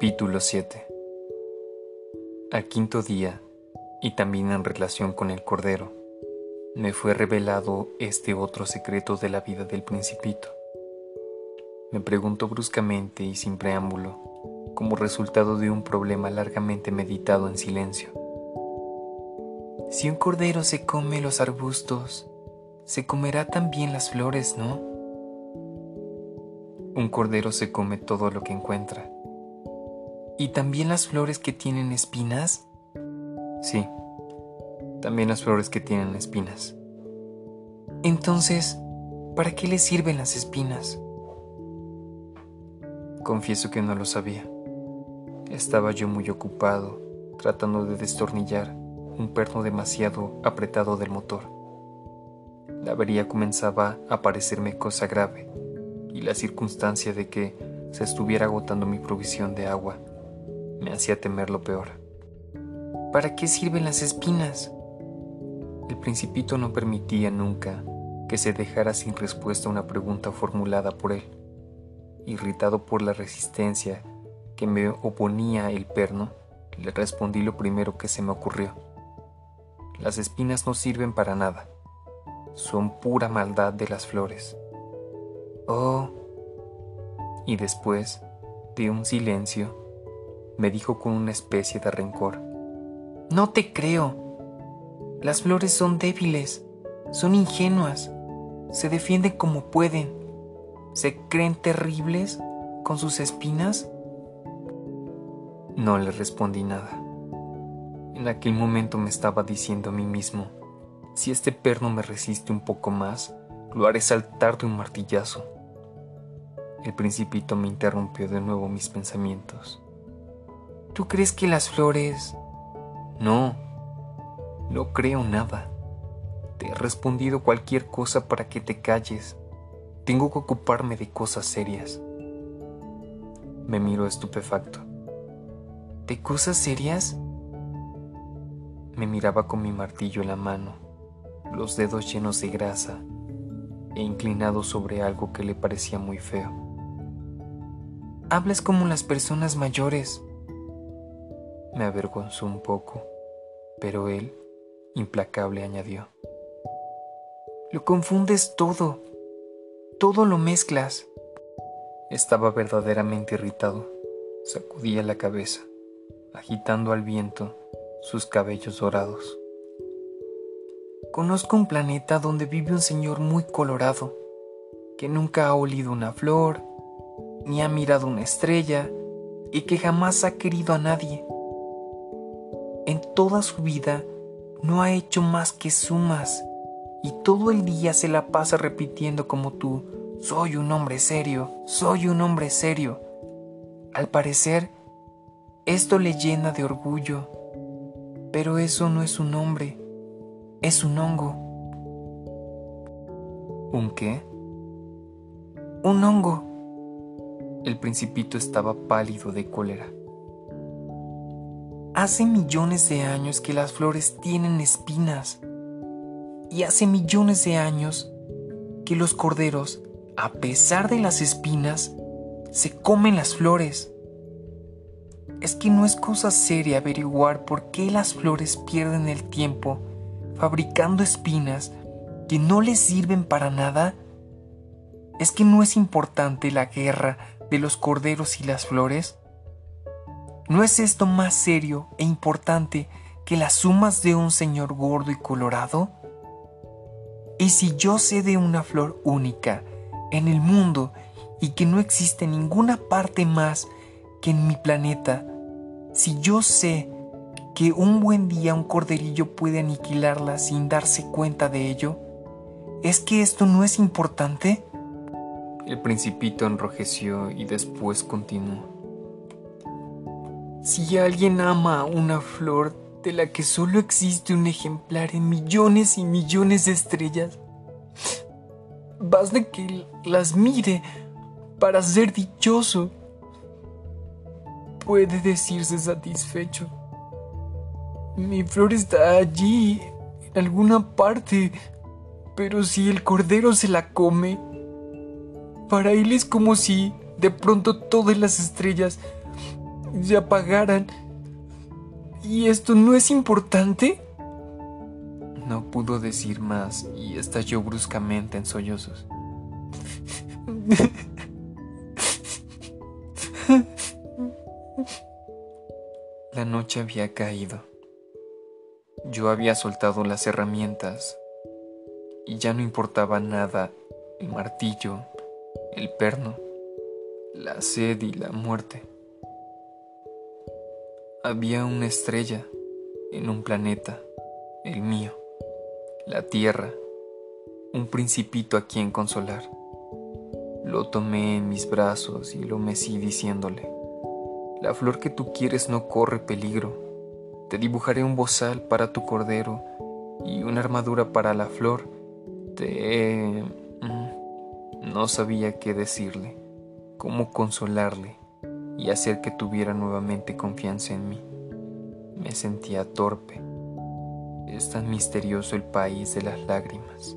Capítulo 7 Al quinto día, y también en relación con el Cordero, me fue revelado este otro secreto de la vida del principito. Me preguntó bruscamente y sin preámbulo, como resultado de un problema largamente meditado en silencio. Si un cordero se come los arbustos, se comerá también las flores, ¿no? Un cordero se come todo lo que encuentra ¿Y también las flores que tienen espinas? Sí, también las flores que tienen espinas. Entonces, ¿para qué le sirven las espinas? Confieso que no lo sabía. Estaba yo muy ocupado tratando de destornillar un perno demasiado apretado del motor. La avería comenzaba a parecerme cosa grave y la circunstancia de que se estuviera agotando mi provisión de agua me hacía temer lo peor. ¿Para qué sirven las espinas? El principito no permitía nunca que se dejara sin respuesta una pregunta formulada por él. Irritado por la resistencia que me oponía el perno, le respondí lo primero que se me ocurrió. Las espinas no sirven para nada. Son pura maldad de las flores. Oh. Y después de un silencio, me dijo con una especie de rencor. No te creo. Las flores son débiles, son ingenuas, se defienden como pueden, se creen terribles con sus espinas. No le respondí nada. En aquel momento me estaba diciendo a mí mismo, si este perno me resiste un poco más, lo haré saltar de un martillazo. El principito me interrumpió de nuevo mis pensamientos. ¿Tú crees que las flores... No, no creo nada. Te he respondido cualquier cosa para que te calles. Tengo que ocuparme de cosas serias. Me miro estupefacto. ¿De cosas serias? Me miraba con mi martillo en la mano, los dedos llenos de grasa e inclinado sobre algo que le parecía muy feo. Hablas como las personas mayores, me avergonzó un poco, pero él, implacable, añadió. Lo confundes todo, todo lo mezclas. Estaba verdaderamente irritado. Sacudía la cabeza, agitando al viento sus cabellos dorados. Conozco un planeta donde vive un señor muy colorado, que nunca ha olido una flor, ni ha mirado una estrella, y que jamás ha querido a nadie toda su vida no ha hecho más que sumas y todo el día se la pasa repitiendo como tú, soy un hombre serio, soy un hombre serio. Al parecer, esto le llena de orgullo, pero eso no es un hombre, es un hongo. ¿Un qué? Un hongo. El principito estaba pálido de cólera. Hace millones de años que las flores tienen espinas. Y hace millones de años que los corderos, a pesar de las espinas, se comen las flores. Es que no es cosa seria averiguar por qué las flores pierden el tiempo fabricando espinas que no les sirven para nada. Es que no es importante la guerra de los corderos y las flores. ¿No es esto más serio e importante que las sumas de un señor gordo y colorado? Y si yo sé de una flor única en el mundo y que no existe ninguna parte más que en mi planeta, si yo sé que un buen día un corderillo puede aniquilarla sin darse cuenta de ello, ¿es que esto no es importante? El principito enrojeció y después continuó. Si alguien ama una flor de la que solo existe un ejemplar en millones y millones de estrellas, basta que las mire para ser dichoso. Puede decirse satisfecho. Mi flor está allí, en alguna parte, pero si el cordero se la come, para él es como si de pronto todas las estrellas se apagaran. ¿Y esto no es importante? No pudo decir más y estalló bruscamente en sollozos. La noche había caído. Yo había soltado las herramientas y ya no importaba nada el martillo, el perno, la sed y la muerte. Había una estrella en un planeta, el mío, la Tierra, un principito a quien consolar. Lo tomé en mis brazos y lo mecí diciéndole, la flor que tú quieres no corre peligro te dibujaré un bozal para tu cordero y una armadura para la flor. Te... Mm, no sabía qué decirle, cómo consolarle y hacer que tuviera nuevamente confianza en mí. Me sentía torpe. Es tan misterioso el país de las lágrimas.